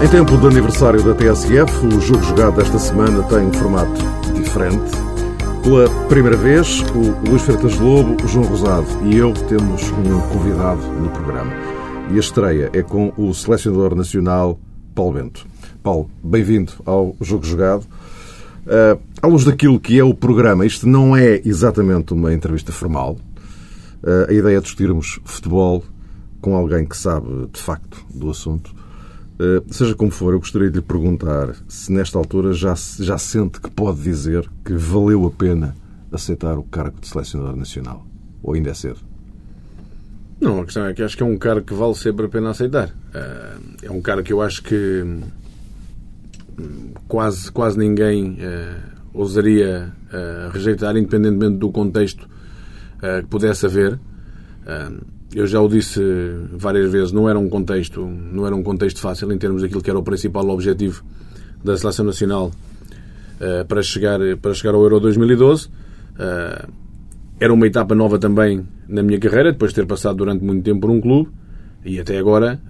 Em tempo do aniversário da TSF, o jogo jogado desta semana tem um formato diferente. Pela primeira vez, o Luís Freitas Lobo, o João Rosado e eu temos um convidado no programa. E a estreia é com o selecionador nacional Paulo Bento. Paulo, bem-vindo ao Jogo Jogado. Uh, à luz daquilo que é o programa, isto não é exatamente uma entrevista formal. Uh, a ideia é discutirmos futebol com alguém que sabe de facto do assunto. Uh, seja como for, eu gostaria de lhe perguntar se nesta altura já, já sente que pode dizer que valeu a pena aceitar o cargo de selecionador nacional. Ou ainda é cedo? Não, a questão é que acho que é um cargo que vale sempre a pena aceitar. É um cargo que eu acho que quase, quase ninguém uh, ousaria rejeitar, independentemente do contexto que pudesse haver. Eu já o disse várias vezes, não era um contexto, não era um contexto fácil em termos daquilo que era o principal objetivo da seleção nacional para chegar para chegar ao Euro 2012. era uma etapa nova também na minha carreira, depois de ter passado durante muito tempo por um clube e até agora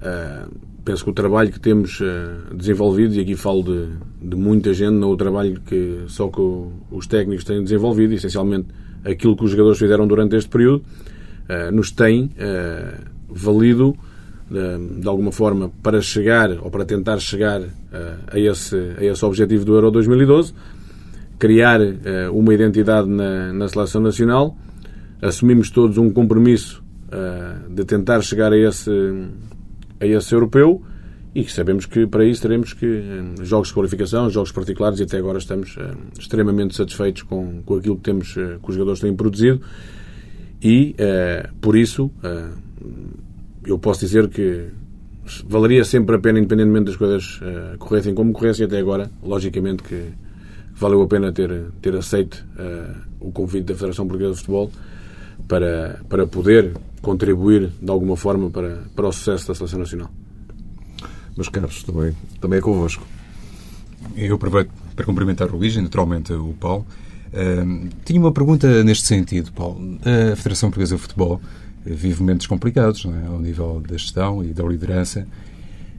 penso que o trabalho que temos uh, desenvolvido, e aqui falo de, de, muita gente, não o trabalho que só que os técnicos têm desenvolvido, essencialmente aquilo que os jogadores fizeram durante este período, uh, nos tem uh, valido de, alguma forma para chegar ou para tentar chegar a, esse, a esse objetivo do Euro 2012, criar uma identidade na, na seleção nacional, assumimos todos um compromisso de tentar chegar a esse a esse europeu e sabemos que para isso teremos que eh, jogos de qualificação, jogos particulares e até agora estamos extremamente satisfeitos com, com aquilo que temos que os jogadores têm produzido e uh, por isso eu posso dizer que valeria sempre a pena, independentemente das coisas corressem como corressem até agora, logicamente que valeu a pena ter, ter aceito o convite da Federação Portuguesa de Futebol para, para poder contribuir de alguma forma para, para o sucesso da Seleção Nacional. Mas Carlos, também, também é convosco. Eu aproveito para cumprimentar o Luís e naturalmente o Paulo. Tinha uma pergunta neste sentido, Paulo. A Federação Portuguesa de Futebol vive momentos complicados é? ao nível da gestão e da liderança.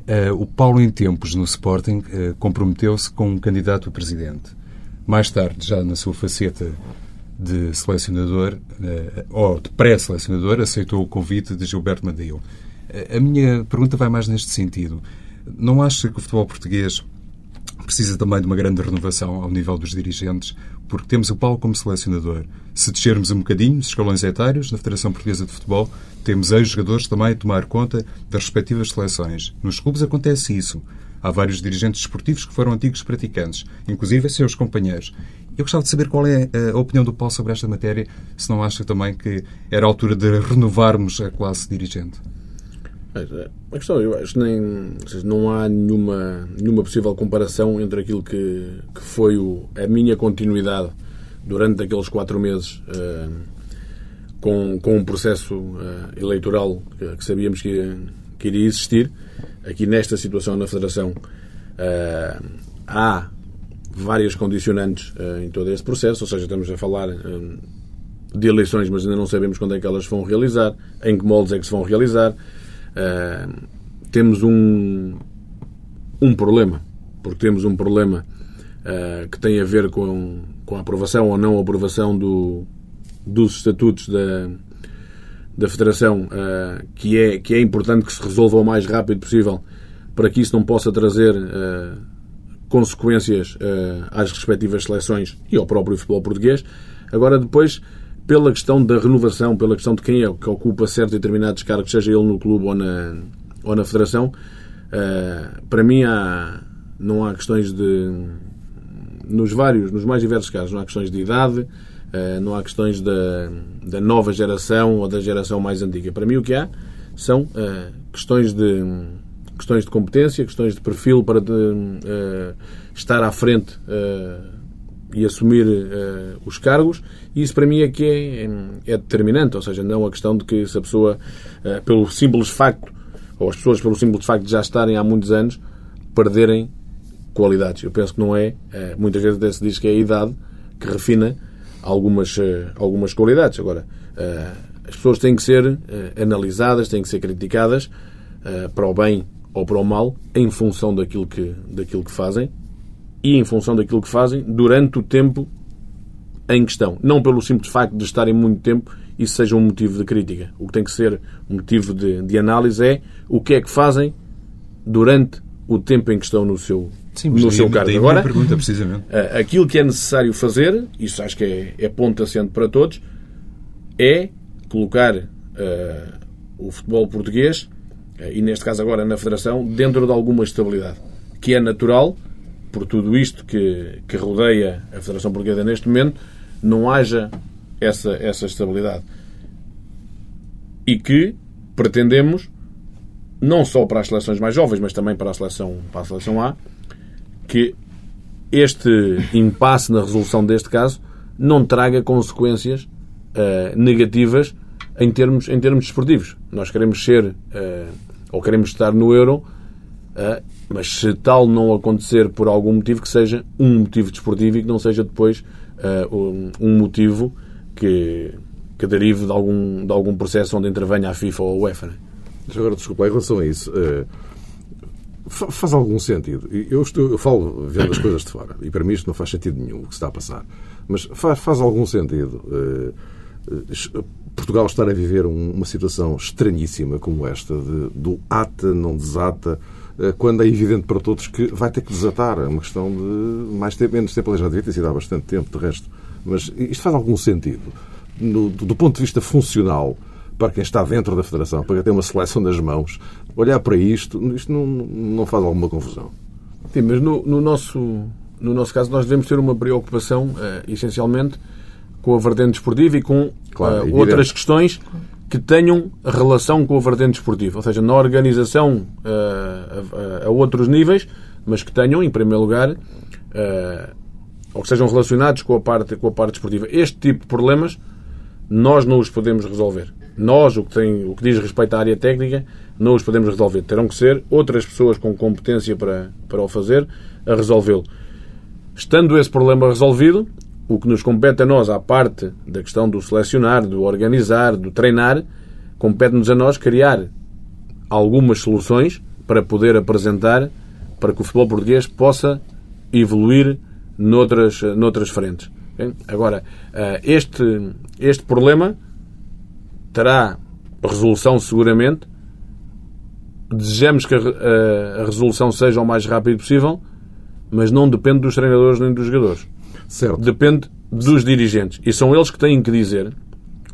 Uh, o Paulo, em tempos no Sporting, uh, comprometeu-se com um candidato a presidente. Mais tarde, já na sua faceta de selecionador, eh, ou de pré-selecionador, aceitou o convite de Gilberto. Eh, a minha pergunta vai mais neste sentido. Não acha que o futebol português precisa também de uma grande renovação ao nível dos dirigentes, porque temos o Paulo como selecionador. Se descermos um bocadinho os escalões etários na Federação Portuguesa de Futebol, temos ex-jogadores também a tomar conta das respectivas seleções. Nos clubes acontece isso. Há vários dirigentes esportivos que foram antigos praticantes, inclusive seus companheiros. Eu gostava de saber qual é eh, a opinião do Paulo sobre esta matéria, se não acha também que era a altura de renovarmos a classe dirigente. Eh, a questão, eu acho que nem, não há nenhuma, nenhuma possível comparação entre aquilo que, que foi o, a minha continuidade durante aqueles quatro meses uh, com, com um processo uh, eleitoral que, que, sabíamos que, que iria existir. Aqui nesta situação na Federação uh, há várias condicionantes em todo este processo, ou seja, estamos a falar de eleições, mas ainda não sabemos quando é que elas vão realizar, em que moldes é que se vão realizar. Uh, temos um, um problema, porque temos um problema uh, que tem a ver com, com a aprovação ou não aprovação do, dos estatutos da, da Federação, que, é, que é importante que se resolva o mais rápido possível para que isso não possa trazer consequências uh, às respectivas seleções e ao próprio futebol português. Agora, depois, pela questão da renovação, pela questão de quem é que ocupa certos e determinados cargos, seja ele no clube ou na, ou na federação, uh, para mim há, não há questões de. Nos vários, nos mais diversos casos, não há questões de idade, uh, não há questões da, da nova geração ou da geração mais antiga. Para mim, o que há são questões de questões de competência, questões de perfil para de, uh, estar à frente uh, e assumir uh, os cargos, e isso para mim é que é, é, determinante, ou seja, não a questão de que se a pessoa, pelo simples facto, ou as pessoas pelo simples facto de já estarem há muitos anos, perderem qualidades. Eu penso que não é, muitas vezes até se diz que é a idade que refina algumas, algumas qualidades. Agora, as pessoas têm que ser analisadas, têm que ser criticadas para o bem ou para o mal em função daquilo que, daquilo que fazem e em função daquilo que fazem durante o tempo em questão. Não pelo simples facto de estarem muito tempo isso seja um motivo de crítica. O que tem que ser um motivo de, de análise é o que é que fazem durante o tempo em que estão no seu, Sim, no seu cargo. Agora, pergunta, precisamente. Eh, aquilo que é necessário fazer, isso acho que é, é ponto assente para todos, é colocar uh, o futebol português, uh, e neste caso agora na Federação, dentro de alguma estabilidade, que é natural, por tudo isto que, que rodeia a Federação Portuguesa neste momento, não haja essa, essa estabilidade. E que pretendemos, não só para as seleções mais jovens, mas também para a seleção, para a seleção A, que este impasse na resolução deste caso não traga consequências uh, negativas em termos, em termos desportivos. Nós queremos ser, uh, ou queremos estar no euro, uh, mas se tal não acontecer por algum motivo, que seja um motivo desportivo e que não seja depois um, um motivo que, que derive de algum, de algum processo onde intervenha a FIFA ou a UEFA. Né? Agora, desculpa, em relação a isso, uh, faz algum sentido. Eu, estou, eu falo vendo as coisas de fora, e para mim isto não faz sentido nenhum o que se está a passar. Mas faz, faz algum sentido uh, Portugal estar a viver um, uma situação estranhíssima como esta, de, do ata, não desata, quando é evidente para todos que vai ter que desatar. É uma questão de mais tempo, menos tempo. Já devia ter sido há bastante tempo, de resto. Mas isto faz algum sentido? No, do ponto de vista funcional, para quem está dentro da Federação, para quem tem uma seleção das mãos, olhar para isto, isto não, não faz alguma confusão? Sim, mas no, no nosso, no nosso caso nós devemos ter uma preocupação, uh, essencialmente, com a vertente esportiva e com claro, uh, outras questões que tenham relação com a vertente esportiva, ou seja, na organização uh, a, a, outros níveis, mas que tenham, em primeiro lugar, ou que sejam relacionados com a parte, com a parte esportiva. Este tipo de problemas nós não os podemos resolver. Nós, o que, tem, o que diz respeito à área técnica, não os podemos resolver. Terão que ser outras pessoas com competência para, para o fazer a resolvê-lo. Estando esse problema resolvido, o que nos compete a nós, à parte da questão do selecionar, do organizar, do treinar, compete-nos a nós criar algumas soluções para poder apresentar para que o futebol português possa evoluir noutras, noutras frentes. Agora, eh, este, este problema terá resolução seguramente. Desejamos que a, a, resolução seja o mais rápido possível, mas não depende dos treinadores nem dos jogadores. Certo. Depende dos dirigentes. E são eles que têm que dizer,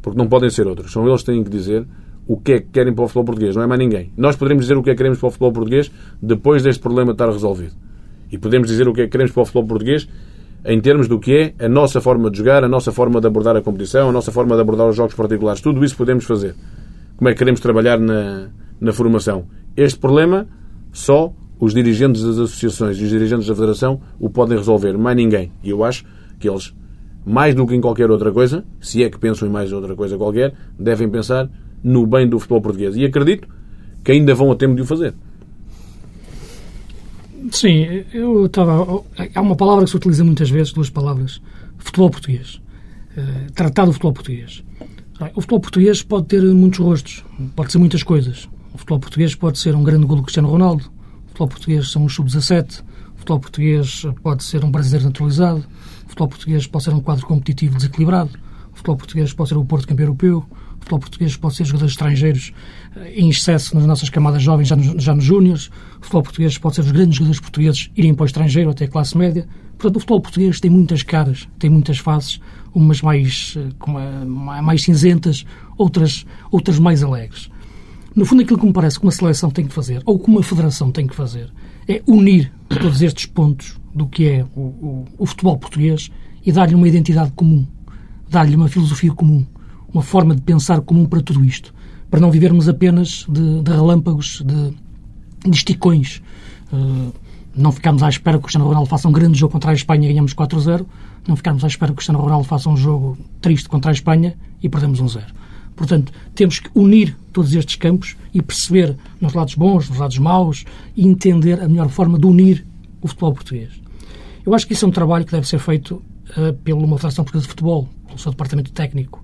porque não podem ser outros, são eles que têm que dizer o que é que querem para o futebol português, não é mais ninguém. Nós poderemos dizer o que é que queremos para o futebol português depois deste problema estar resolvido. E podemos dizer o que é que queremos para o futebol português em termos do que é a nossa forma de jogar, a nossa forma de abordar a competição, a nossa forma de abordar os jogos particulares. Tudo isso podemos fazer. Como é que queremos trabalhar na, na formação? Este problema só os dirigentes das associações e os dirigentes da Federação o podem resolver. Mais ninguém. E eu acho que eles, mais do que em qualquer outra coisa, se é que pensam em mais outra coisa qualquer, devem pensar no bem do futebol português. E acredito que ainda vão a tempo de o fazer. Sim, eu estava. Há uma palavra que se utiliza muitas vezes, duas palavras: futebol português. Uh, tratar do futebol português. O futebol português pode ter muitos rostos, pode ser muitas coisas. O futebol português pode ser um grande gol do Cristiano Ronaldo, futebol português são os sub-17, o futebol português pode ser um brasileiro naturalizado, o futebol português pode ser um quadro competitivo desequilibrado, o futebol português pode ser o Porto campeão europeu, o futebol português pode ser jogadores estrangeiros eh, em excesso nas nossas camadas jovens, já nos, já nos júniores. O futebol português pode ser os grandes jogadores portugueses irem para o estrangeiro, até a classe média. Portanto, o futebol português tem muitas caras, tem muitas faces, umas mais, eh, mais cinzentas, outras, outras mais alegres. No fundo, aquilo que me parece que uma seleção tem que fazer, ou que uma federação tem que fazer, é unir todos estes pontos do que é o, o, o futebol português e dar-lhe uma identidade comum, dar-lhe uma filosofia comum, uma forma de pensar comum para tudo isto para não vivermos apenas de, de relâmpagos, de, de esticões. Uh, não ficarmos à espera que o Cristiano Ronaldo faça um grande jogo contra a Espanha e ganhamos 4-0. Não ficarmos à espera que o Cristiano Ronaldo faça um jogo triste contra a Espanha e perdemos 1-0. Portanto, temos que unir todos estes campos e perceber nos lados bons, nos lados maus e entender a melhor forma de unir o futebol português. Eu acho que isso é um trabalho que deve ser feito uh, pela uma Federação Portuguesa de Futebol, pelo seu departamento técnico,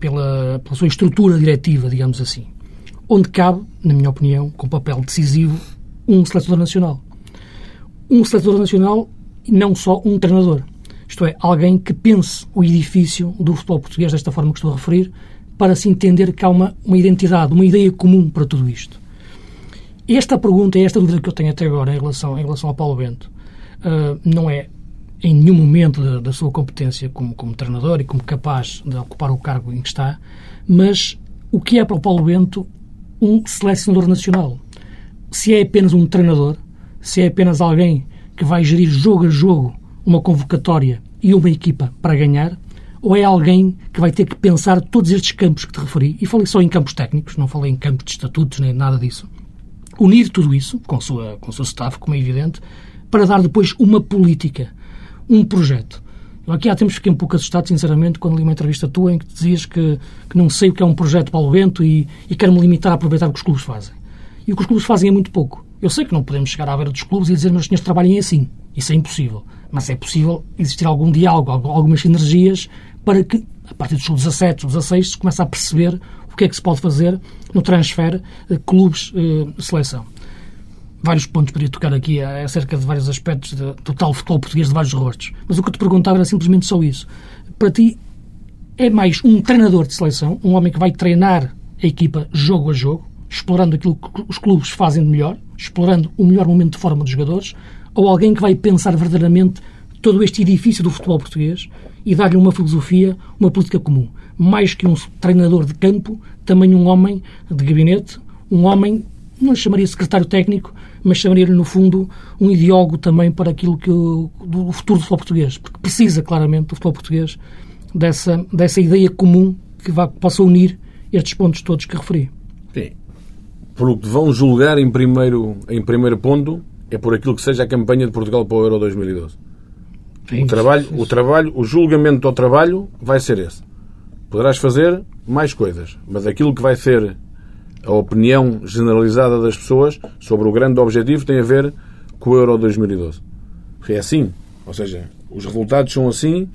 pela, pela sua estrutura diretiva, digamos assim, onde cabe, na minha opinião, com papel decisivo, um selecionador nacional. Um selecionador nacional e não só um treinador. Isto é, alguém que pense o edifício do futebol português desta forma que estou a referir, para se entender que há uma, uma identidade, uma ideia comum para tudo isto. Esta pergunta, esta dúvida que eu tenho até agora em relação, em relação ao Paulo Bento, uh, não é em nenhum momento da, da, sua competência como, como treinador e como capaz de ocupar o cargo em que está, mas o que é para o Paulo Bento um selecionador nacional? Se é apenas um treinador, se é apenas alguém que vai gerir jogo a jogo uma convocatória e uma equipa para ganhar, ou é alguém que vai ter que pensar todos estes campos que te referi, e falei só em campos técnicos, não falei em campos de estatutos nem nada disso, unir tudo isso, com, sua, com o seu staff, como é evidente, para dar depois uma política, um projeto. Eu aqui há tempos fiquei um pouco assustado, sinceramente, quando li uma entrevista tua em que dizias que, que não sei o que é um projeto Paulo Bento e, e quero-me limitar a aproveitar o que os clubes fazem. E o que os clubes fazem é muito pouco. Eu sei que não podemos chegar à beira dos clubes e dizer, os senhores trabalhem assim. Isso é impossível. Mas é possível existir algum diálogo, algumas sinergias para que, a partir dos 17, 16, se comece a perceber o que é que se pode fazer no transfer eh, clubes-seleção. Eh, vários pontos para tocar aqui acerca de vários aspectos de, do tal futebol português de vários rostos. Mas o que eu te perguntava era simplesmente só isso. Para ti, é mais um treinador de seleção, um homem que vai treinar a equipa jogo a jogo, explorando aquilo que os clubes fazem de melhor, explorando o melhor momento de forma dos jogadores, ou alguém que vai pensar verdadeiramente todo este edifício do futebol português e dar-lhe uma filosofia, uma política comum. Mais que um treinador de campo, também um homem de gabinete, um homem, não chamaria secretário técnico, mas chamaria-lhe, no fundo, um ideólogo também para aquilo que do futuro do futebol português, porque precisa claramente do futebol português dessa, dessa ideia comum que vá, possa unir estes pontos todos que referi. Sim. Pelo que vão julgar em primeiro, em primeiro ponto, é por aquilo que seja a campanha de Portugal para o Euro 2012. Sim, o, trabalho, o trabalho, o julgamento ao trabalho vai ser esse. Poderás fazer mais coisas, mas aquilo que vai ser a opinião generalizada das pessoas sobre o grande objetivo tem a ver com o Euro 2012. É assim. Ou seja, os resultados são assim,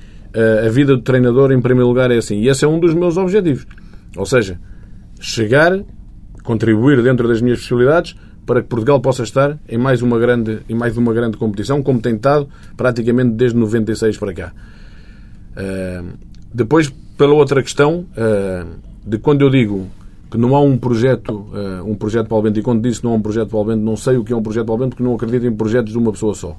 a vida do treinador, em primeiro lugar, é assim. E esse é um dos meus objetivos. Ou seja, chegar, contribuir dentro das minhas possibilidades para que Portugal possa estar em mais uma grande, em mais uma grande competição, como tem estado praticamente desde 96 para cá. Uh, depois, pela outra questão, uh, de quando eu digo que não há um projeto, uh, um projeto para o Bento, e quando disse não há um projeto para o Bento, não sei o que é um projeto para o Bento, porque não acredito em projetos de uma pessoa só.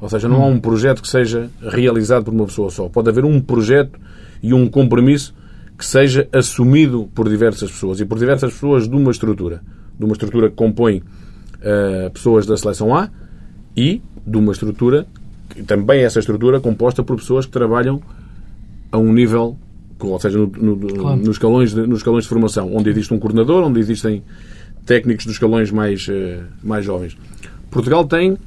Ou seja, não há um projeto que seja realizado por uma pessoa só. Pode haver um projeto e um compromisso que seja assumido por diversas pessoas e por diversas pessoas de uma estrutura de uma estrutura que compõe uh, pessoas da seleção A e de uma estrutura, também essa estrutura, composta por pessoas que trabalham a um nível, ou seja, no, no, claro. nos, escalões de, nos escalões de formação, onde existe um coordenador, onde existem técnicos dos escalões mais, uh, mais jovens. Portugal tem, uh,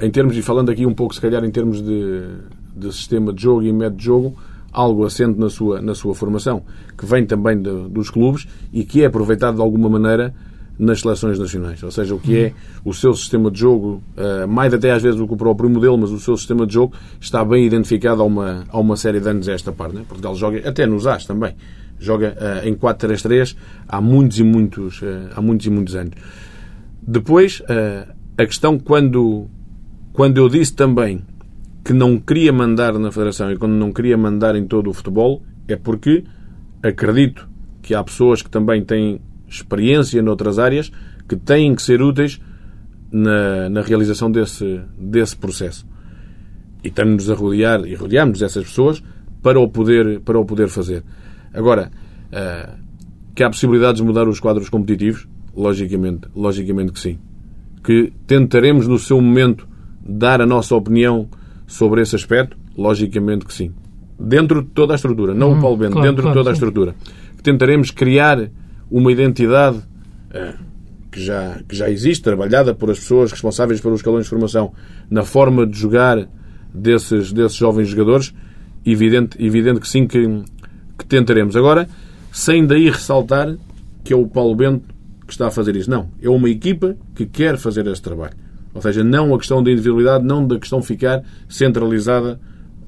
em termos, e falando aqui um pouco, se calhar, em termos de, de sistema de jogo e método de jogo, algo assente na sua, na sua formação, que vem também de, dos clubes e que é aproveitado de alguma maneira nas seleções nacionais. Ou seja, o que é o seu sistema de jogo, uh, mais até às vezes do que o próprio modelo, mas o seu sistema de jogo está bem identificado há uma, há uma série de anos esta parte. Né? Portugal joga, até nos AS também, joga uh, em 4-3-3 há muitos e muitos, uh, há muitos e muitos anos. Depois, a questão quando, quando eu disse também que não queria mandar na Federação e quando não queria mandar em todo o futebol é porque acredito que há pessoas que também têm experiência noutras áreas que têm que ser úteis na, na realização desse, desse processo. E estamos-nos a rodear e rodeamos essas pessoas para o poder, para o poder fazer. Agora, uh, que há possibilidades de mudar os quadros competitivos? Logicamente, logicamente que sim. Que tentaremos, no seu momento, dar a nossa opinião sobre esse aspecto? Logicamente que sim. Dentro de toda a estrutura, não hum, o Paulo Bento, claro, dentro claro, de toda a estrutura. Tentaremos criar uma identidade uh, que, já, que já existe, trabalhada por as pessoas responsáveis pelos escalões de formação, na forma de jogar desses, desses jovens jogadores. Evidente, evidente que sim, que, que tentaremos. Agora, sem daí ressaltar que é o Paulo Bento que está a fazer isso. Não. É uma equipa que quer fazer esse trabalho. Ou seja, não a questão da individualidade, não da questão ficar centralizada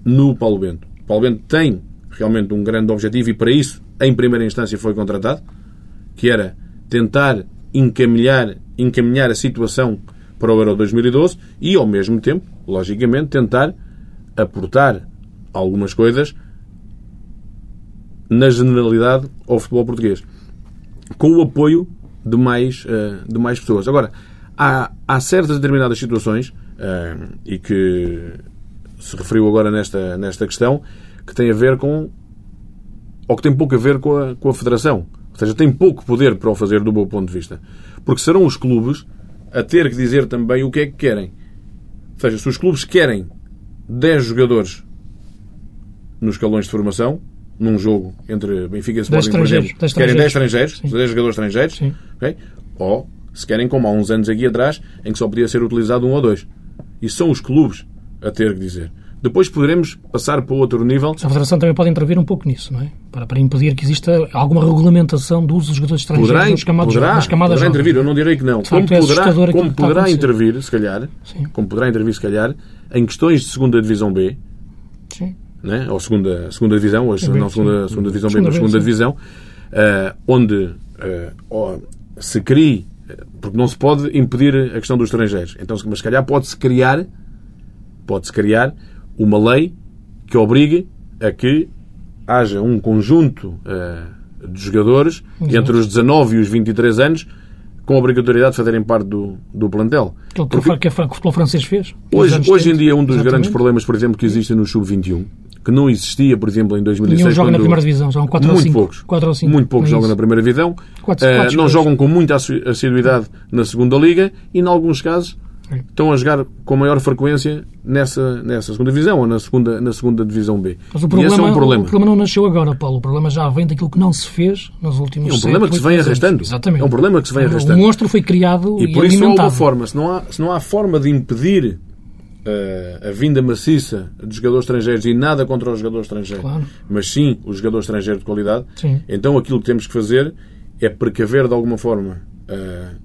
no Paulo Bento. O Paulo Bento tem realmente um grande objetivo e para isso, em primeira instância, foi contratado, que era tentar encaminhar encaminhar a situação para o Euro 2012 e, ao mesmo tempo, logicamente, tentar aportar algumas coisas na generalidade ao futebol português, com o apoio de mais, uh, de mais pessoas. Agora, há, há certas determinadas situações, uh, e que se referiu agora nesta, nesta questão, que tem a ver com. ou que tem pouco a ver com a, com a Federação. Ou seja, tem pouco poder para o fazer do meu ponto de vista. Porque serão os clubes a ter que dizer também o que é que querem. Ou seja, se os clubes querem 10 jogadores nos escalões de formação, num jogo entre Benfica e Sporting, por exemplo, querem 10 estrangeiros, 10 jogadores estrangeiros, okay? ou se querem, como há uns anos aqui atrás, em que só podia ser utilizado um ou dois. Isso são os clubes a ter que dizer. Depois poderemos passar para outro nível. A Federação também pode intervir um pouco nisso, não é? Para, para impedir que exista alguma regulamentação do uso dos jogadores estrangeiros poderá, nas camadas, poderá, nas camadas poderá intervir, eu não direi que não. como é poderá, como poderá intervir, se calhar, Sim. como poderá intervir, se calhar, em questões de segunda divisão B, Sim. Né? ou segunda, segunda divisão, hoje não segunda, segunda divisão B, mas segunda divisão, uh, onde uh, se crie, porque não se pode impedir a questão dos estrangeiros, então, mas se calhar pode-se criar, pode-se criar uma lei que obrigue a que haja um conjunto uh, de jogadores Exato. entre os 19 e os 23 anos com a obrigatoriedade de fazerem parte do, do plantel. Aquilo Porque, que, que o futebol francês fez. Hoje, hoje em dia, um dos Exatamente. grandes problemas, por exemplo, que existem no Sub-21, que não existia, por exemplo, em 2006. Nenhum joga na primeira divisão, jogam 4 ou 5. Poucos, 4 ou 5. Muito poucos é jogam na primeira divisão. 4, 4 uh, não jogam com muita assiduidade na segunda liga e, em alguns casos, estão a jogar com maior frequência nessa, nessa segunda divisão ou na segunda, na segunda divisão B. Mas o problema, é um problema. o problema não nasceu agora, Paulo. O problema já vem daquilo que não se fez nos últimos É um problema que se vem arrastando. Exatamente. É um problema que se vem arrastando. O monstro foi criado e, e por isso alimentado. há uma forma. Se não há, se não há forma de impedir a vinda maciça de jogadores estrangeiros e nada contra os jogadores estrangeiros, claro. mas sim os jogadores estrangeiros de qualidade, sim. então aquilo que temos que fazer é precaver de alguma forma, uh,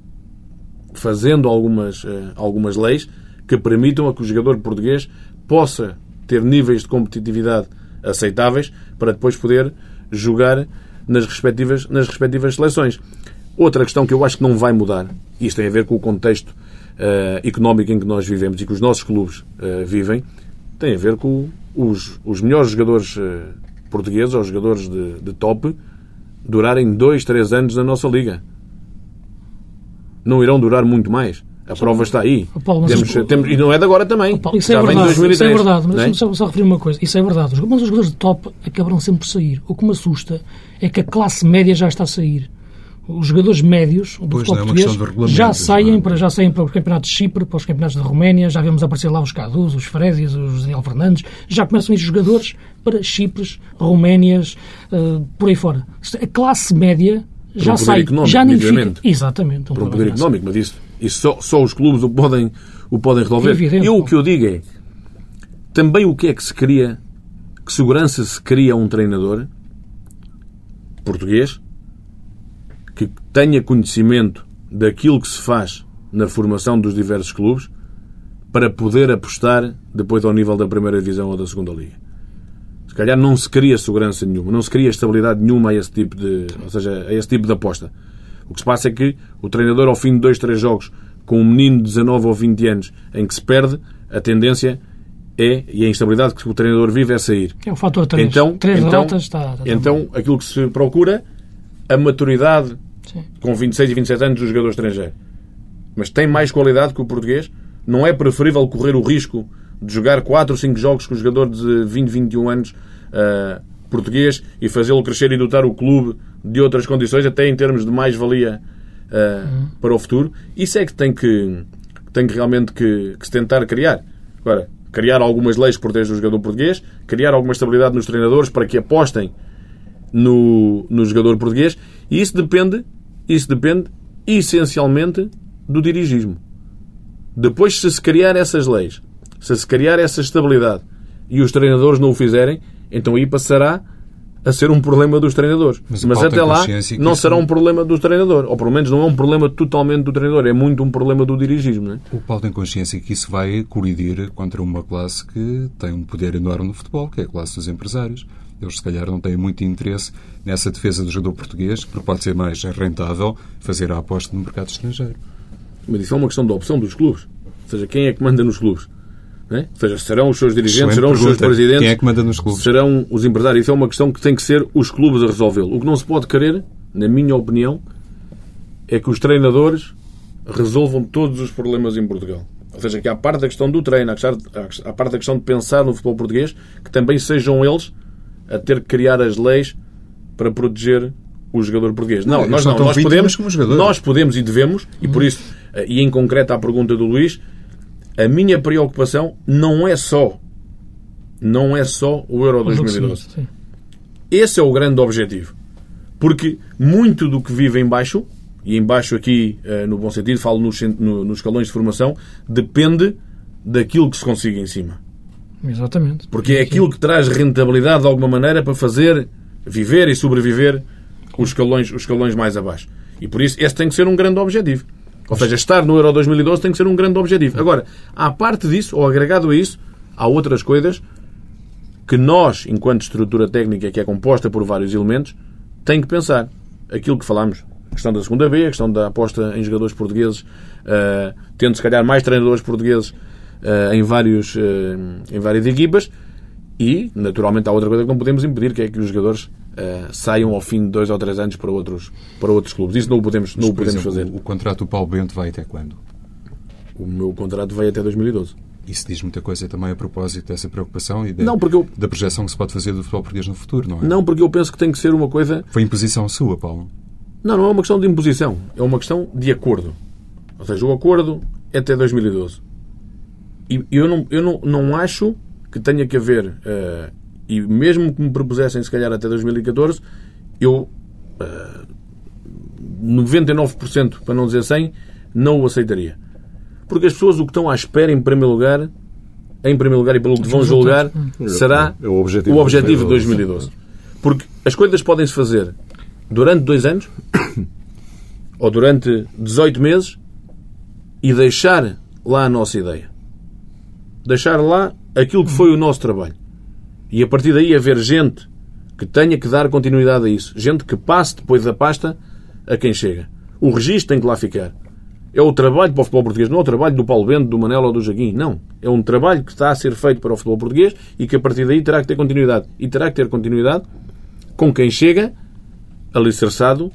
fazendo algumas, uh, algumas leis que permitam a que o jogador português possa ter níveis de competitividade aceitáveis para depois poder jogar nas respectivas, nas respectivas seleções. Outra questão que eu acho que não vai mudar, e isto tem a ver com o contexto uh, económico em que nós vivemos e que os nossos clubes uh, vivem, tem a ver com os, os melhores jogadores uh, portugueses, ou jogadores de, de top, durarem dois, três anos na nossa liga. Não irão durar muito mais. A prova está aí. Paulo, temos, temos, e não é de agora também. Paulo, isso, é verdade, isso é verdade. Mas é? só, só referir uma coisa. Isso é verdade. Mas os jogadores de top acabarão sempre por sair. O que me assusta é que a classe média já está a sair. Os jogadores médios do pois futebol é português já saem, é? para, já saem para os campeonatos de Chipre, para os campeonatos da Roménia, já vemos aparecer lá os Cadus, os Frézias, os Daniel Fernandes, já começam esses jogadores para Chipres, Roménias, uh, por aí fora. A classe média já sai, já nem fica. Exatamente. Um por um poder económico, mas isso isso só, só os clubes o podem, o podem resolver. Evidente. Eu o que eu digo é também o que é que se cria, que segurança se cria a um treinador português tenha conhecimento daquilo que se faz na formação dos diversos clubes para poder apostar depois ao nível da primeira divisão ou da segunda liga. Se calhar não se cria segurança nenhuma, não se cria estabilidade nenhuma a esse tipo de, ou seja, a esse tipo de aposta. O que se passa é que o treinador, ao fim de dois, três jogos, com um menino de 19 ou 20 anos em que se perde, a tendência é, e a instabilidade que o treinador vive é sair. É o fator 3. Então, três então, está, está então aquilo que se procura, a maturidade Sim. com 26 e 27 anos do jogador estrangeiro. Mas tem mais qualidade que o português? Não é preferível correr o risco de jogar 4 ou 5 jogos com o jogador de 20, 21 anos uh, português e fazê-lo crescer e dotar o clube de outras condições, até em termos de mais-valia uh, uhum. para o futuro. Isso é que tem que, tem que realmente que, que se tentar criar. Agora, criar algumas leis que protejam o jogador português, criar alguma estabilidade nos treinadores para que apostem no, no jogador português. E isso depende, isso depende essencialmente do dirigismo. Depois, se se criar essas leis, se se criar essa estabilidade e os treinadores não o fizerem, então aí passará a ser um problema dos treinadores. Mas, Mas até lá não será um problema do treinador. Ou pelo menos não é um problema totalmente do treinador. É muito um problema do dirigismo. Não é? O Paulo tem consciência que isso vai colidir contra uma classe que tem um poder enorme no futebol, que é a classe dos empresários. Eles, se calhar, não têm muito interesse nessa defesa do jogador português, porque pode ser mais rentável fazer a aposta no mercado estrangeiro. Mas isso é uma questão de opção dos clubes. Ou seja, quem é que manda nos clubes? É? Ou seja, serão os seus dirigentes, Excelente serão os seus presidentes, Quem é que manda nos clubes? serão os empresários. Isso é uma questão que tem que ser os clubes a resolvê-lo. O que não se pode querer, na minha opinião, é que os treinadores resolvam todos os problemas em Portugal. Ou seja, que à parte da questão do treino, à parte da questão de pensar no futebol português, que também sejam eles a ter que criar as leis para proteger o jogador português. Não, eles nós não. Nós podemos, nós podemos e devemos, e por isso, eh, e em concreto à pergunta do Luís, a minha preocupação não é só não é só o Euro O jogo 2012. seguinte, sim. Esse é o grande objetivo. Porque muito do que vive em baixo, e em baixo aqui, eh, no bom sentido, falo nos, nos escalões de formação, depende daquilo que se consiga em cima. Exatamente. Porque é aquilo que traz rentabilidade de alguma maneira para fazer viver e sobreviver os escalões, os escalões mais abaixo. E por isso esse tem que ser um grande objetivo. Ou seja, estar no Euro 2012 tem que ser um grande objetivo. Agora, à parte disso, ou agregado a isso, há outras coisas que nós, enquanto estrutura técnica que é composta por vários elementos, tem que pensar. Aquilo que falámos, a questão da segunda B, a questão da aposta em jogadores portugueses, eh, tendo se calhar mais treinadores portugueses em, vários, eh, em várias equipas, e, naturalmente, há outra coisa que não podemos impedir, que é que os jogadores eh, saiam ao fim de dois ou três anos para outros, para outros clubes. Isso não o podemos, não o Por podemos exemplo, fazer. O, o contrato do Paulo Bento vai até quando? O meu contrato vai até 2012. Isso diz muita coisa também a propósito dessa preocupação e da, Não, eu- da projeção que se pode fazer do futebol português no futuro, não é? Não, porque eu penso que tem que ser uma coisa Foi imposição sua, Paulo. Não, não é uma questão de imposição. É uma questão de acordo. Ou seja, o acordo é até 2012. E eu não, eu não, não acho que tenha que haver, eh, e mesmo que me propusessem se calhar até 2014, eu, eh, 99%, para não dizer 100%, não o aceitaria. Porque as pessoas o que estão à espera, em primeiro lugar, em primeiro lugar e pelo que vão julgar, será É o objetivo o objetivo de 2012. Porque as coisas podem-se fazer durante dois anos ou durante 18 meses e deixar lá a nossa ideia. Deixar lá aquilo que foi o nosso trabalho. E a partir daí haver gente que tenha que dar continuidade a isso. Gente que passe depois da pasta a quem chega. O registro tem que lá ficar. É o trabalho para o futebol português, não é o trabalho do Paulo Bento, do Manel ou do Jaguim. Não. É um trabalho que está a ser feito para o futebol português e que a partir daí terá que ter continuidade. E terá que ter continuidade com quem chega alicerçado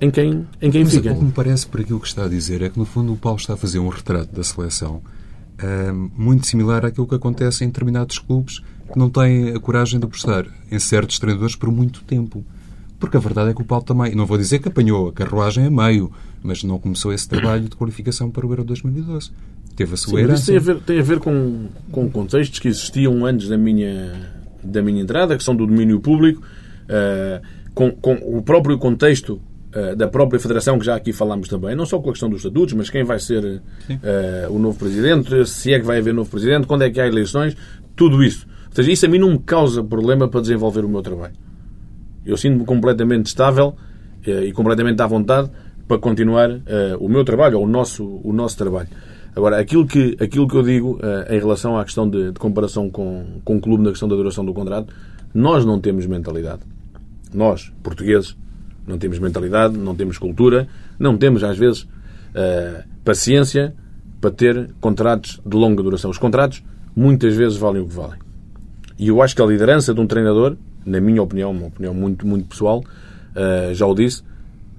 em quem, em quem Mas fica. o que me parece, por aquilo que está a dizer, é que no fundo o Paulo está a fazer um retrato da seleção muito similar àquilo que acontece em determinados clubes que não têm a coragem de apostar em certos treinadores por muito tempo. Porque a verdade é que o Paulo também, não vou dizer que apanhou a carruagem a meio, mas não começou esse trabalho de qualificação para o Euro 2012. Teve a sua Sim, mas isso herança. tem a ver, tem a ver com, com contextos que existiam antes da minha, da minha entrada, que são do domínio público, eh, com, com o próprio contexto da própria Federação, que já aqui falámos também, não só com a questão dos estatutos, mas quem vai ser eh, o novo Presidente, se é que vai haver novo Presidente, quando é que há eleições, tudo isso. Ou seja, isso a mim não me causa problema para desenvolver o meu trabalho. Eu sinto-me completamente estável eh, e completamente à vontade para continuar eh, o meu trabalho, ou o nosso, o nosso trabalho. Agora, aquilo que, aquilo que eu digo eh, em relação à questão de, de comparação com, com o clube na questão da duração do contrato, nós não temos mentalidade. Nós, portugueses, não temos mentalidade, não temos cultura, não temos, às vezes, eh, paciência para ter contratos de longa duração. Os contratos, muitas vezes, valem o que valem. E eu acho que a liderança de um treinador, na minha opinião, uma opinião muito, muito pessoal, eh, já o disse,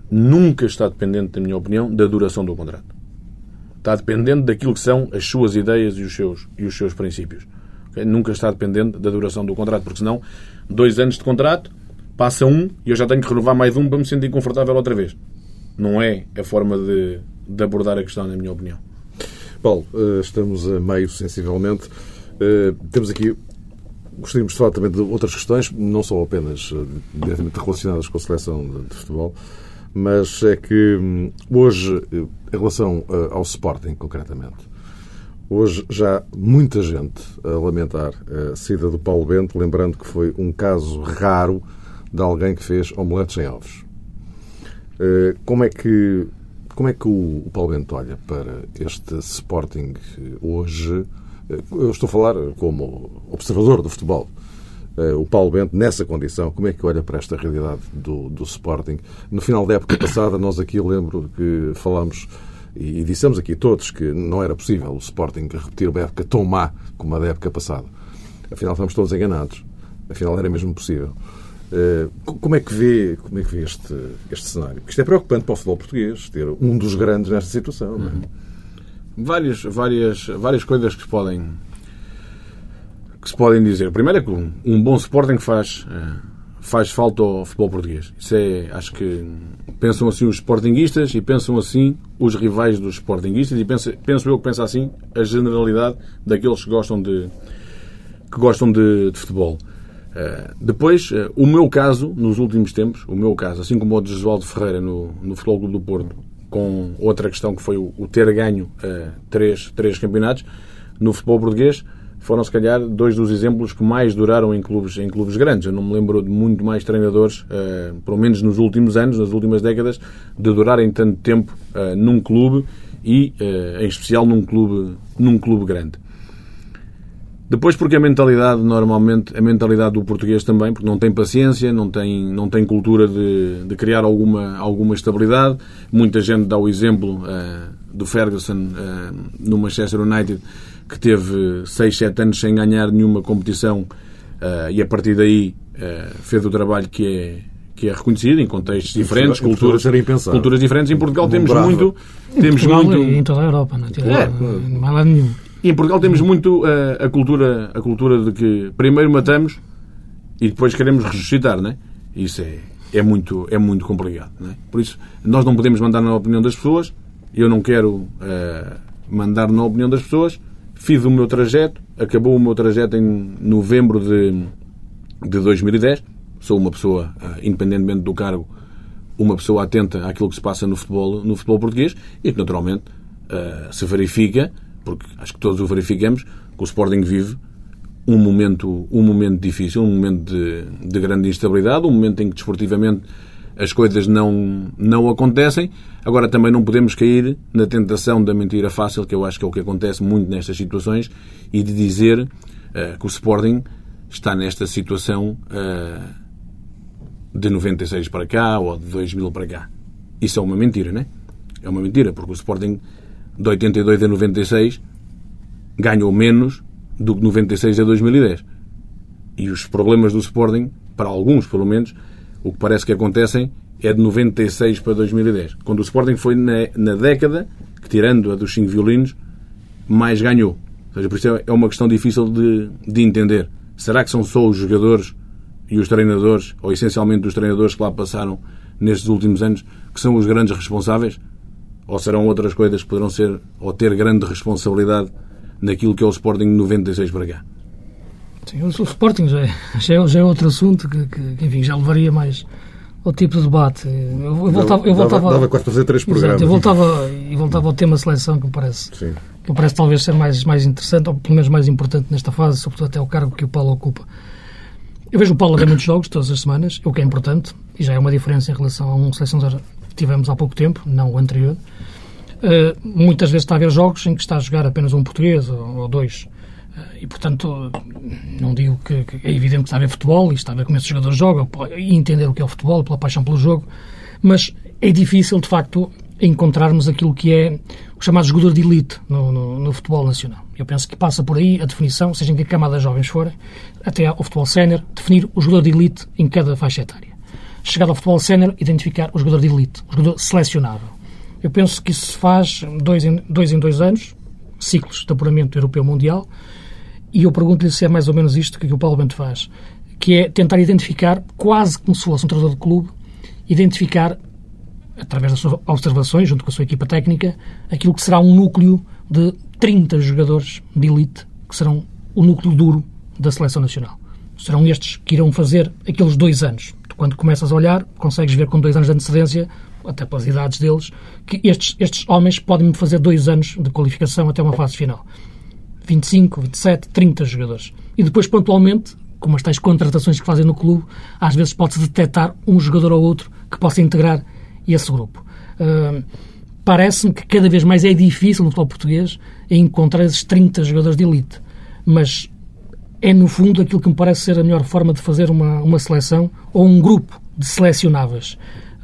nunca está dependente, na minha opinião, da duração do contrato. Está dependente daquilo que são as suas ideias e os seus, e os seus princípios. Ok? Nunca está dependente da duração do contrato, porque senão, dois anos de contrato, passa um e eu já tenho que renovar mais um para me sentir confortável outra vez. Não é a forma de, de abordar a questão, na minha opinião. Paulo, eh, estamos a meio, sensivelmente. Eh, Temos aqui. Gostaríamos de falar também de outras questões, não só apenas eh, diretamente relacionadas com a seleção de, futebol, mas é que hum, hoje, em relação ao Sporting, concretamente, hoje já muita gente a lamentar a saída do Paulo Bento, lembrando que foi um caso raro de alguém que fez omeletes sem ovos. Eh, Como é que como é que o Paulo Bento olha para este Sporting hoje? Eh, Eu estou a falar como observador do futebol. Eh, O Paulo Bento, nessa condição, como é que olha para esta realidade do, do Sporting? No final da época passada, nós aqui, lembro que falámos E, e dissemos aqui todos que não era possível o Sporting repetir uma época tão má como a da época passada. Afinal, estamos todos enganados. Afinal, era mesmo possível. Uh, como é que vê, como é que vê este, este cenário? Porque isto é preocupante para o futebol português, ter um dos grandes nesta situação. Não é? Várias, várias, várias coisas que se podem que se podem dizer. Primeiro é que um, bom Sporting faz, uh, faz falta ao futebol português. Isso é, acho que pensam assim os Sportinguistas e pensam assim os rivais dos Sportinguistas e penso, penso eu que pensa assim a generalidade daqueles que gostam de, que gostam de, de futebol. Uh, depois, uh, o meu caso, nos últimos tempos, o meu caso, assim como o de Josualdo Ferreira no, no Futebol Clube do Porto, com outra questão que foi o, o ter ganho uh, três, três campeonatos, no futebol português, foram se calhar dois dos exemplos que mais duraram em clubes, em clubes grandes. Eu não me lembro de muito mais treinadores, pelo menos nos últimos anos, nas últimas décadas, de durarem tanto tempo num clube e, em especial, num clube, num clube grande. Depois porque a mentalidade, normalmente, a mentalidade do português também, porque não tem paciência, não tem, não tem cultura de, de criar alguma, alguma estabilidade. Muita gente dá o exemplo uh, do Ferguson uh, no Manchester United, que teve 6, 7 anos sem ganhar nenhuma competição uh, e a partir daí fez o trabalho que é, que é reconhecido em contextos diferentes, culturas, culturas diferentes. Em Portugal temos muito... Temos Portugal muito... em toda a Europa, não, é, não há lado nenhum. E em Portugal temos muito a, eh, a, cultura, a cultura de que primeiro matamos e depois queremos ressuscitar, não é? Isso é, é, muito, é muito complicado, não é? Por isso, nós não podemos mandar na opinião das pessoas, eu não quero uh, mandar na opinião das pessoas, fiz o meu trajeto, acabou o meu trajeto em novembro de, de 2010, sou uma pessoa, uh, independentemente do cargo, uma pessoa atenta àquilo que se passa no futebol, no futebol português. E que, naturalmente, uh, se verifica porque acho que todos o verificamos, que o Sporting vive um momento, um momento difícil, um momento de, de grande instabilidade, um momento em que desportivamente as coisas não, não acontecem. Agora também não podemos cair na tentação da mentira fácil, que eu acho que é o que acontece muito nestas situações, e de dizer uh, que o Sporting está nesta situação uh, de 96 para cá ou de 2000 para cá. Isso é uma mentira, não é? É uma mentira, porque o Sporting de 82 a 96 ganhou menos do que 96 a 2010. E os problemas do Sporting, para alguns pelo menos, o que parece que acontecem é de 96 para 2010. Quando o Sporting foi na, na década que, tirando a dos cinco violinos, mais ganhou. Ou seja, por isso é uma questão difícil de, de entender. Será que são só os jogadores e os treinadores, ou essencialmente os treinadores que lá passaram nestes últimos anos, que são os grandes responsáveis? Ou serão outras coisas que poderão ser ou ter grande responsabilidade naquilo que é o Sporting de 96 para cá? Sim, o, Sporting já é, já é, já é outro assunto que, que, enfim, já levaria mais ao tipo de debate. Eu, eu voltava, eu voltava, dava, dava quase fazer três programas. Exato, eu voltava, e voltava ao tema seleção, que me parece, Sim. que me parece talvez ser mais, mais interessante, ou pelo menos mais importante nesta fase, sobretudo até o cargo que o Paulo ocupa. Eu vejo o Paulo a ver muitos jogos todas as semanas, o que é importante, e já é uma diferença em relação a um selecionador tivemos há pouco tempo, não o anterior. Uh, muitas vezes está a haver jogos em que está a jogar apenas um português ou, ou dois. Uh, e, portanto, não digo que, que, é evidente que está a ver futebol e está a ver como esses jogadores jogam e entender o que é o futebol, pela paixão pelo jogo, mas é difícil, de facto, encontrarmos aquilo que é o chamado jogador de elite no, no, no, futebol nacional. Eu penso que passa por aí a definição, seja em que camada jovens forem, até ao futebol sénior, definir o jogador de elite em cada faixa etária chegado ao futebol sénior, identificar o jogador de elite, o jogador selecionável. Eu penso que isso se faz dois em dois, em dois anos, ciclos de apuramento europeu mundial, e eu pergunto-lhe se é mais ou menos isto que o Paulo Bento faz, que é tentar identificar, quase como se fosse um treinador de clube, identificar, através das suas observações, junto com a sua equipa técnica, aquilo que será um núcleo de 30 jogadores de elite, que serão o núcleo duro da seleção nacional. Serão estes que irão fazer aqueles dois anos quando começas a olhar, consegues ver com dois anos de antecedência, até pelas idades deles, que estes, estes homens podem fazer dois anos de qualificação até uma fase final. 25, 27, 30 jogadores. E depois, pontualmente, como as tais contratações que fazem no clube, às vezes pode-se detectar um jogador ou outro que possa integrar esse grupo. Uh, Parece-me que cada vez mais é difícil no futebol português encontrar esses 30 jogadores de elite. Mas é, no fundo, aquilo que me parece ser a melhor forma de fazer uma, uma seleção ou um grupo de selecionáveis.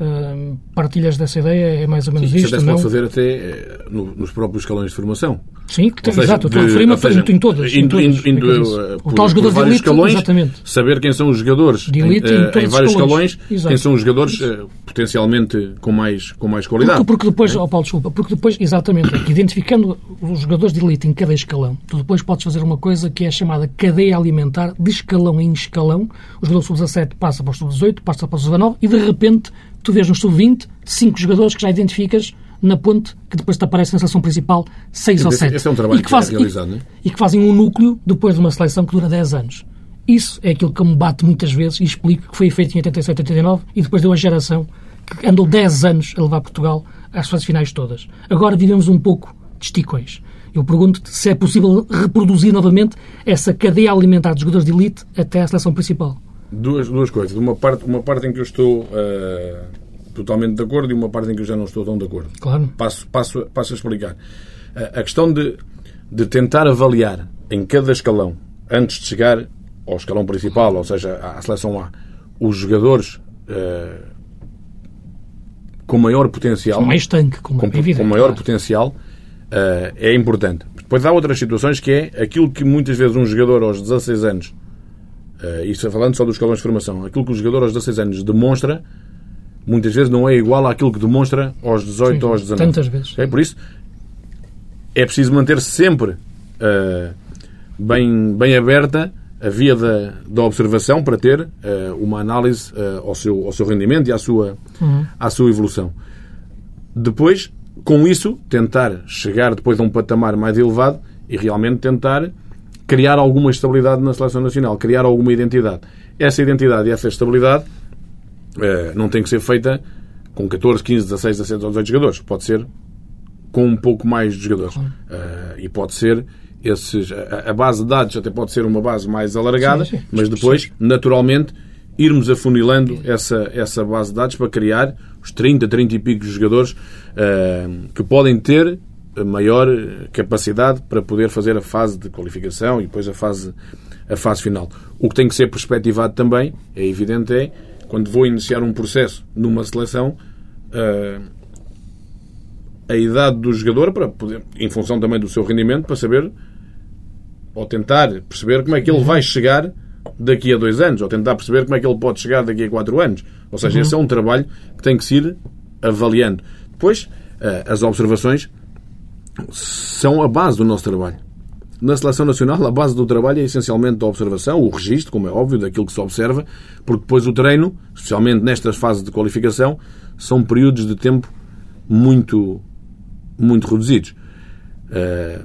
Uh, partilhas dessa ideia, é mais ou menos Sim, isto, Isso pode fazer até eh, no- nos próprios escalões de formação. Sim, que tem, seja, exato, eu estou a referir-me em todas. em Indo, todas, indo, indo, é eh, o por, tal jogador por vários elite, escalões, exatamente. saber quem são os jogadores De elite em, em eh, em os vários escalões. escalões, quem são os jogadores potencialmente com mais, com mais qualidade. Porque, porque depois, oh Paulo, desculpa, porque depois, exatamente, é identificando os jogadores de elite em cada escalão, tu depois podes fazer uma coisa que é chamada cadeia alimentar, de escalão em escalão. O jogador sub-17 passa para o sub-18, passa para o sub-19 e de repente tu vês no sub-20 cinco jogadores que já identificas na ponte que depois te aparece na seleção principal 6 ou Esse- 7. esse é um trabalho e que, que é fazem, realizado, não é? e que fazem um núcleo depois de uma seleção que dura 10 anos. Isso é aquilo que me bate muitas vezes e explico que foi feito em 87, 89 e depois deu a geração que andou 10 anos a levar Portugal às fases finais todas. Agora vivemos um pouco de esticões. Eu pergunto-te se é possível reproduzir novamente essa cadeia alimentar de jogadores de elite até à seleção principal. Duas, duas coisas. Uma parte, uma parte em que eu estou eh, totalmente de acordo e uma parte em que eu já não estou tão de acordo. Claro. Passo, passo, passo a explicar. Eh, a questão de, de tentar avaliar em cada escalão, antes de chegar ao escalão principal, ou seja, à seleção A, os jogadores eh, com maior potencial, Com mais tanque, com, é evidente. com maior claro. potencial, é importante. Depois há outras situações que é aquilo que muitas vezes um jogador aos 16 anos, eh, isto falando só dos escalões de formação, aquilo que o jogador aos 16 anos demonstra, muitas vezes não é igual àquilo que demonstra aos 18 Sim, ou aos 19. tantas vezes. Ok? Por isso, é preciso manter sempre eh, bem, bem aberta a via da, da observação para ter eh, uma análise eh, ao, seu, ao seu rendimento e à sua, à sua evolução. Depois, com isso, tentar chegar depois a um patamar mais elevado e realmente tentar criar alguma estabilidade na seleção nacional, criar alguma identidade. Essa identidade e essa estabilidade eh, não tem que ser feita com 14, 15, 16, 17 ou 18 jogadores. Pode ser com um pouco mais de jogadores. Eh, e pode ser esses, a, a base de dados até pode ser uma base mais alargada, Sim, sim. mas depois, naturalmente, irmos afunilando essa, essa base de dados para criar os 30, 30 e pico jogadores eh, que podem ter maior capacidade para poder fazer a fase de qualificação e depois a fase, a fase final. O que tem que ser perspectivado também, é evidente, é quando vou iniciar um processo numa seleção, eh, a idade do jogador, para poder, em função também do seu rendimento, para saber ou tentar perceber como é que ele vai chegar daqui a dois anos, ou tentar perceber como é que ele pode chegar daqui a quatro anos. Ou seja, esse é um trabalho que tem que se ir avaliando. Depois, eh, as observações são a base do nosso trabalho. Na seleção nacional, a base do trabalho é essencialmente a observação, o registro, como é óbvio, daquilo que se observa, porque depois o treino, especialmente nestas fases de qualificação, são períodos de tempo muito, muito reduzidos. Eh,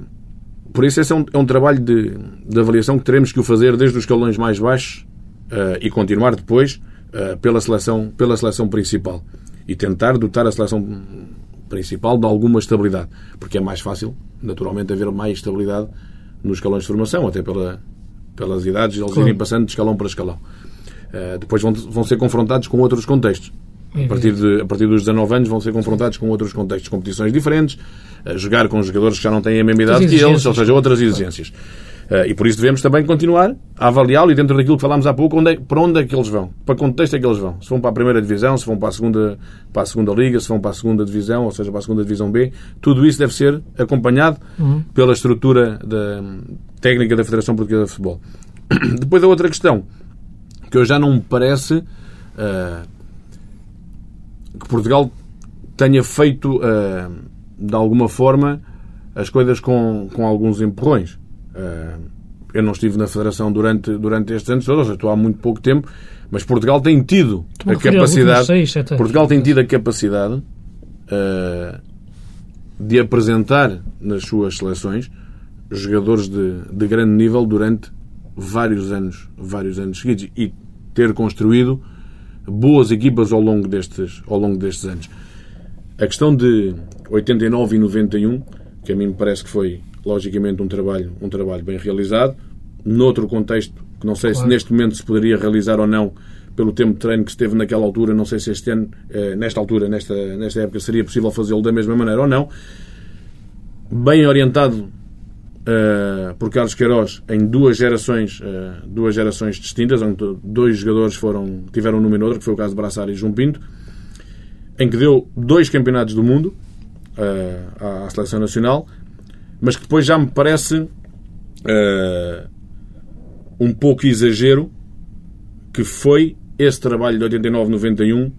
por isso, esse é um, é um trabalho de, de avaliação que teremos que o fazer desde os escalões mais baixos eh, e continuar depois eh, pela, seleção, pela seleção principal. E tentar dotar a seleção principal de alguma estabilidade. Porque é mais fácil, naturalmente, haver mais estabilidade nos escalões de formação, até pela, pelas idades, eles Claro. irem passando de escalão para escalão. Eh, depois vão, vão ser confrontados com outros contextos. A partir, de, a partir dos 19 anos vão ser confrontados com outros contextos, competições diferentes, a jogar com jogadores que já não têm a mesma idade que eles, ou seja, outras exigências. Eh, e por isso devemos também continuar a avaliá-lo e dentro daquilo que falámos há pouco, onde é- para onde é que eles vão? Para que contexto é que eles vão? Se vão para a primeira divisão, se vão para a segunda, para a segunda liga, se vão para a segunda divisão, ou seja, para a segunda divisão B, tudo isso deve ser acompanhado pela estrutura da, técnica da Federação Portuguesa de Futebol. Depois a outra questão, que eu já não me parece eh, que Portugal tenha feito, eh, de alguma forma, as coisas com, com alguns empurrões. Eh, eu não estive na Federação durante, durante estes anos todos, estou há muito pouco tempo, mas Portugal tem tido a capacidade. seis, sete. Portugal tem tido a capacidade eh, de apresentar nas suas seleções jogadores de, de grande nível durante vários anos, vários anos seguidos e ter construído boas equipas ao longo destes, ao longo destes anos. A questão de 89 e 91, que a mim me parece que foi logicamente um trabalho, um trabalho bem realizado, noutro contexto que não sei se Claro. neste momento se poderia realizar ou não pelo tempo de treino que se teve naquela altura, não sei se este ano, eh, nesta altura, nesta, nesta época, seria possível fazê-lo da mesma maneira ou não. Bem orientado eh, por Carlos Queiroz em duas gerações, eh, duas gerações distintas, onde dois jogadores foram, tiveram um nome e outro, que foi o caso de Braçar e João Pinto. em que deu dois campeonatos do mundo uh, à seleção nacional, mas que depois já me parece uh, um pouco exagero que foi esse trabalho de 89-91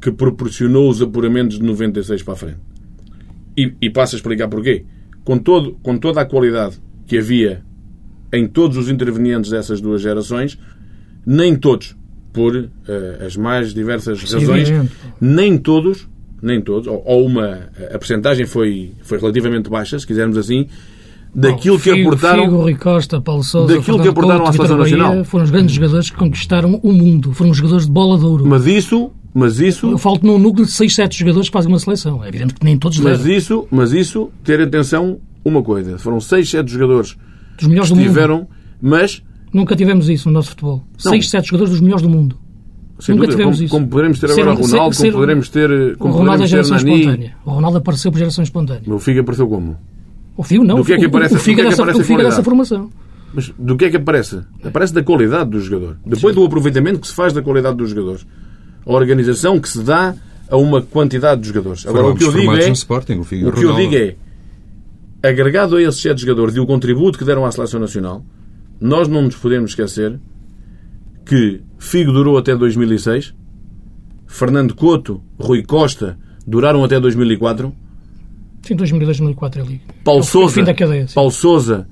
que proporcionou os apuramentos de 96 para a frente. E, e passo a explicar porquê. Com, todo, com toda a qualidade que havia em todos os intervenientes dessas duas gerações, nem todos, por uh, as mais diversas razões, nem todos, nem todos, ou, ou uma, a percentagem foi, foi relativamente baixa, se quisermos assim, daquilo Figo, que aportaram. Figo, Rui Costa, Paulo Sousa, daquilo que aportaram à seleção nacional. Foram os grandes jogadores que conquistaram o mundo. Foram os jogadores de bola de ouro. Mas isso, mas isso. Eu falo num núcleo de 6, 7 jogadores que fazem uma seleção. É evidente que nem todos Mas isso, mas isso, ter atenção, uma coisa. Foram 6, 7 jogadores Dos melhores que do mundo. estiveram, mas. Nunca tivemos isso no nosso futebol. Não. 6, 7 jogadores dos melhores do mundo. Sem Nunca dúvida, tivemos como, isso. como poderemos ter Ser- agora o Ronaldo, ser- como poderemos ter, O como Ronaldo é geração Nani. espontânea. O Ronaldo apareceu por geração espontânea. O Figo apareceu como? O Figo não. Do que é que o- aparece- o Figo do que é é que dessa- aparece o Figo é dessa formação. Mas do que é que aparece? Aparece da qualidade do jogador. Depois do aproveitamento que se faz da qualidade dos jogadores. A organização que se dá a uma quantidade de jogadores. Agora, o que eu digo é... Sporting, o Figo o O que eu digo é, agregado a esses sete jogadores e o contributo que deram à Seleção Nacional, nós não nos podemos esquecer que Figo durou até 2006, Fernando Couto, Rui Costa duraram até 2004, Sim, 2002, 2004 ali. Paulo É Sousa, fim da cadeia. sim. Paulo Sousa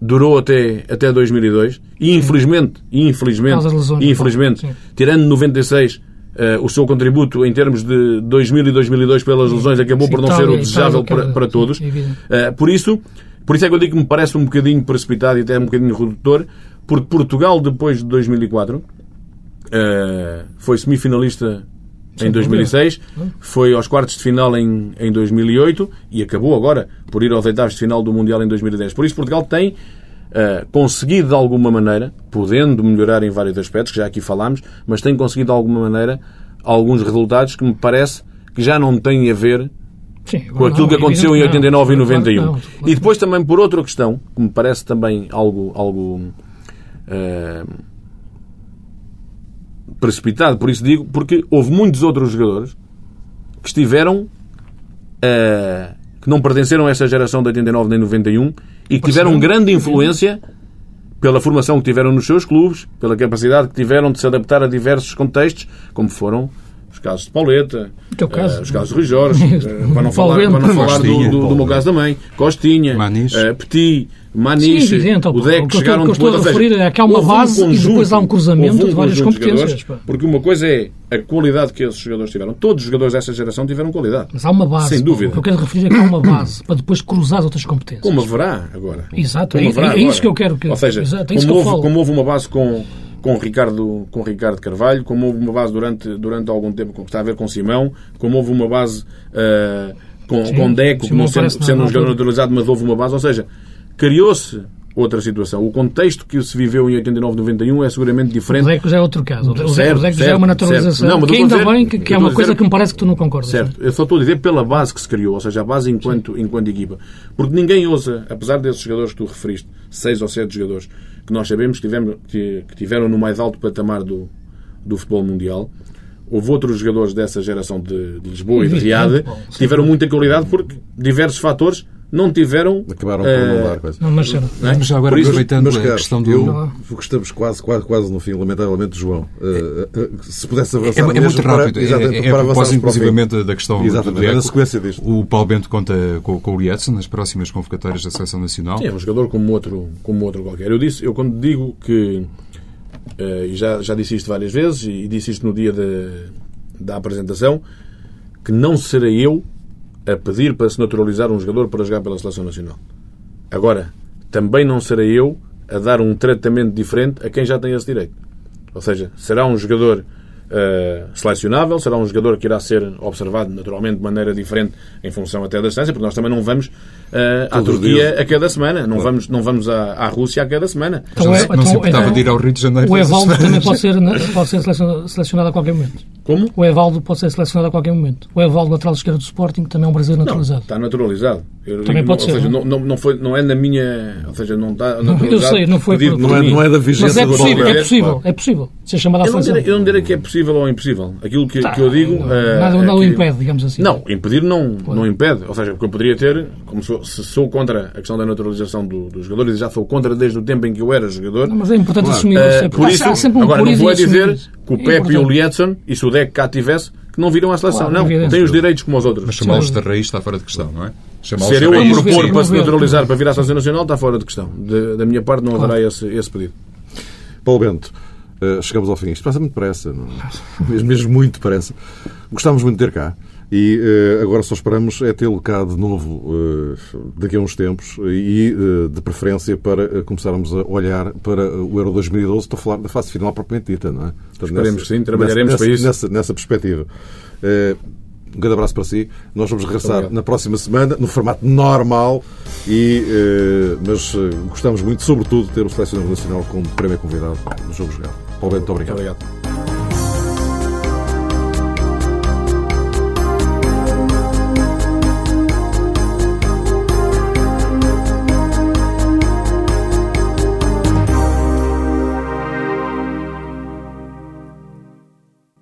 durou até, até 2002 e infelizmente, e infelizmente, de lesões, infelizmente sim. tirando 96 eh, o seu contributo em termos de 2000 e 2002 pelas lesões acabou Sim, por não Itália, ser o desejável Itália, para, para sim, todos. Eh, por isso, por isso é que eu digo que me parece um bocadinho precipitado e até um bocadinho redutor, porque Portugal depois de 2004 eh, foi semifinalista Sem em 2006, foi aos quartos de final em, em 2008 e acabou agora por ir aos oitavos de final do Mundial em 2010. Por isso, Portugal tem eh, conseguido de alguma maneira, podendo melhorar em vários aspectos, que já aqui falámos, mas tem conseguido de alguma maneira alguns resultados que me parece que já não têm a ver Sim, com aquilo não, que aconteceu em evidente que não. 89 e Claro que 91. não, E depois também por outra questão, que me parece também algo, algo precipitado, por isso digo, porque houve muitos outros jogadores que estiveram eh, que não pertenceram a essa geração de 89 nem 91 e que tiveram grande influência pela formação que tiveram nos seus clubes, pela capacidade que tiveram de se adaptar a diversos contextos, como foram os casos de Pauleta, teu caso. eh, os casos de Rui Jorge, eh, para não falar, para não falar do, do, do meu caso também, Costinha, Petit, Maniche, Sim, evidente, o O que chegaram estou- o que eu depois. estou a ou seja, referir é que há uma houve um base e conjunto- depois há um cruzamento houve de várias conjunto competências, pá. Porque uma coisa é a qualidade que esses jogadores tiveram. Todos os jogadores dessa geração tiveram qualidade. Mas há uma base. Sem dúvida. O que eu quero referir é que há uma base para depois cruzar as outras competências. Como haverá agora. Exato, Como é- haverá é agora. isso que eu quero que- Ou seja, exato, é isso como, que eu houve, como houve uma base com, com, Ricardo, com Ricardo Carvalho, como houve uma base durante, durante algum tempo que está a ver com Simão, como houve uma base ah, com, Sim, com Deco, Simão não sendo, sendo um jogador naturalizado, mas houve uma base. Ou seja, criou-se outra situação. O contexto que se viveu em 89, 91 é seguramente diferente. Deco já é outro caso. O Deco Certo, já é uma naturalização. certo. Não, que ainda dizer- bem que, que é uma coisa dizer- que me parece que tu não concordas. Certo, eu só estou a dizer pela base que se criou, ou seja, a base enquanto, enquanto equipa. Porque ninguém ousa, apesar desses jogadores que tu referiste, seis ou sete jogadores, que nós sabemos que, tivemos, que, que tiveram no mais alto patamar do, do futebol mundial, houve outros jogadores dessa geração de, de Lisboa e de Evidente, Riad bom, que tiveram muita qualidade porque diversos fatores não tiveram. Acabaram por eh, não dar coisa. Não, mas é? Mas já agora isso- aproveitando Mas, a questão do... eu, porque estamos quase, quase, quase no fim, lamentavelmente, João. eh, eh, se pudesse avançar É, é muito para- rápido. É, exatamente, é, para é a avançarmos propósito, para inclusivamente, da questão Exatamente, do Deco. na sequência disto. O Paulo Bento conta com, com o Rietson nas próximas convocatórias da Seleção Nacional. Sim, é um jogador como outro, como outro qualquer. Eu, disse, eu quando digo que, e já, já disse isto várias vezes, e disse isto no dia de- da apresentação, que não serei eu a pedir para se naturalizar um jogador para jogar pela Seleção Nacional. Agora, também não serei eu a dar um tratamento diferente a quem já tem esse direito. Ou seja, será um jogador eh, selecionável, será um jogador que irá ser observado naturalmente de maneira diferente em função até da distância, porque nós também não vamos eh, à Turquia a cada semana, não vamos, não vamos à, à Rússia a cada semana. Então não, é- não então- se importava então- de ir ao Rio de Janeiro. O Evaldo também pode ser, pode ser selecionado a qualquer momento. Como? O Evaldo pode ser selecionado a qualquer momento. O Evaldo, lateral esquerdo do Sporting, também é um brasileiro naturalizado. Está naturalizado. Eu Também digo, pode ou ser, Seja, não? não, não, não, foi, não é na minha. Ou seja, não está eu naturalizado. sei, não foi pedido por- Não é, não é da Mas vigência é do possível, é possível, é possível. Ser chamado à Eu não, seleção. direi, eu não direi que é possível ou impossível. Aquilo que, Tá, que eu digo. não, eh, nada, é nada o que- impede, digamos assim. Não, impedir não, não impede. Ou seja, porque eu poderia ter, como sou, se sou contra a questão da naturalização do- dos jogadores, e já sou contra desde o tempo em que eu era jogador. Não, mas é importante Claro. assumir eh, isso. É por isso, há sempre um agora não vou é dizer isso. que o É Pepe e o. Lietzen, e Deck cá tivesse, que não viram à seleção. Claro, não, evidente. têm os direitos como os outros. Mas chamá-los de raiz está fora de questão, não é? Chamá-los Ser eu a propor para se naturalizar para vir à seleção nacional está fora de questão. De- da minha parte não haverá esse, esse pedido. Paulo Bento, eh, chegamos ao fim. Isto passa muito depressa, não? é? mesmo, mesmo muito depressa. Gostávamos muito de ter cá. E eh, agora só esperamos é tê-lo cá de novo eh, daqui a uns tempos e, eh, de preferência, para começarmos a olhar para o Euro 2012. Estou a falar da fase final propriamente dita, não é? Portanto, Esperemos que sim, trabalharemos nessa, para isso. Nessa, nessa perspectiva. Um grande abraço para si. Nós vamos regressar obrigado. na próxima semana, no formato normal, e, eh, mas eh, gostamos muito, sobretudo, de ter o Selecionador Nacional como primeiro convidado do Jogo Jogado. Paulo Bento, muito obrigado. Obrigado.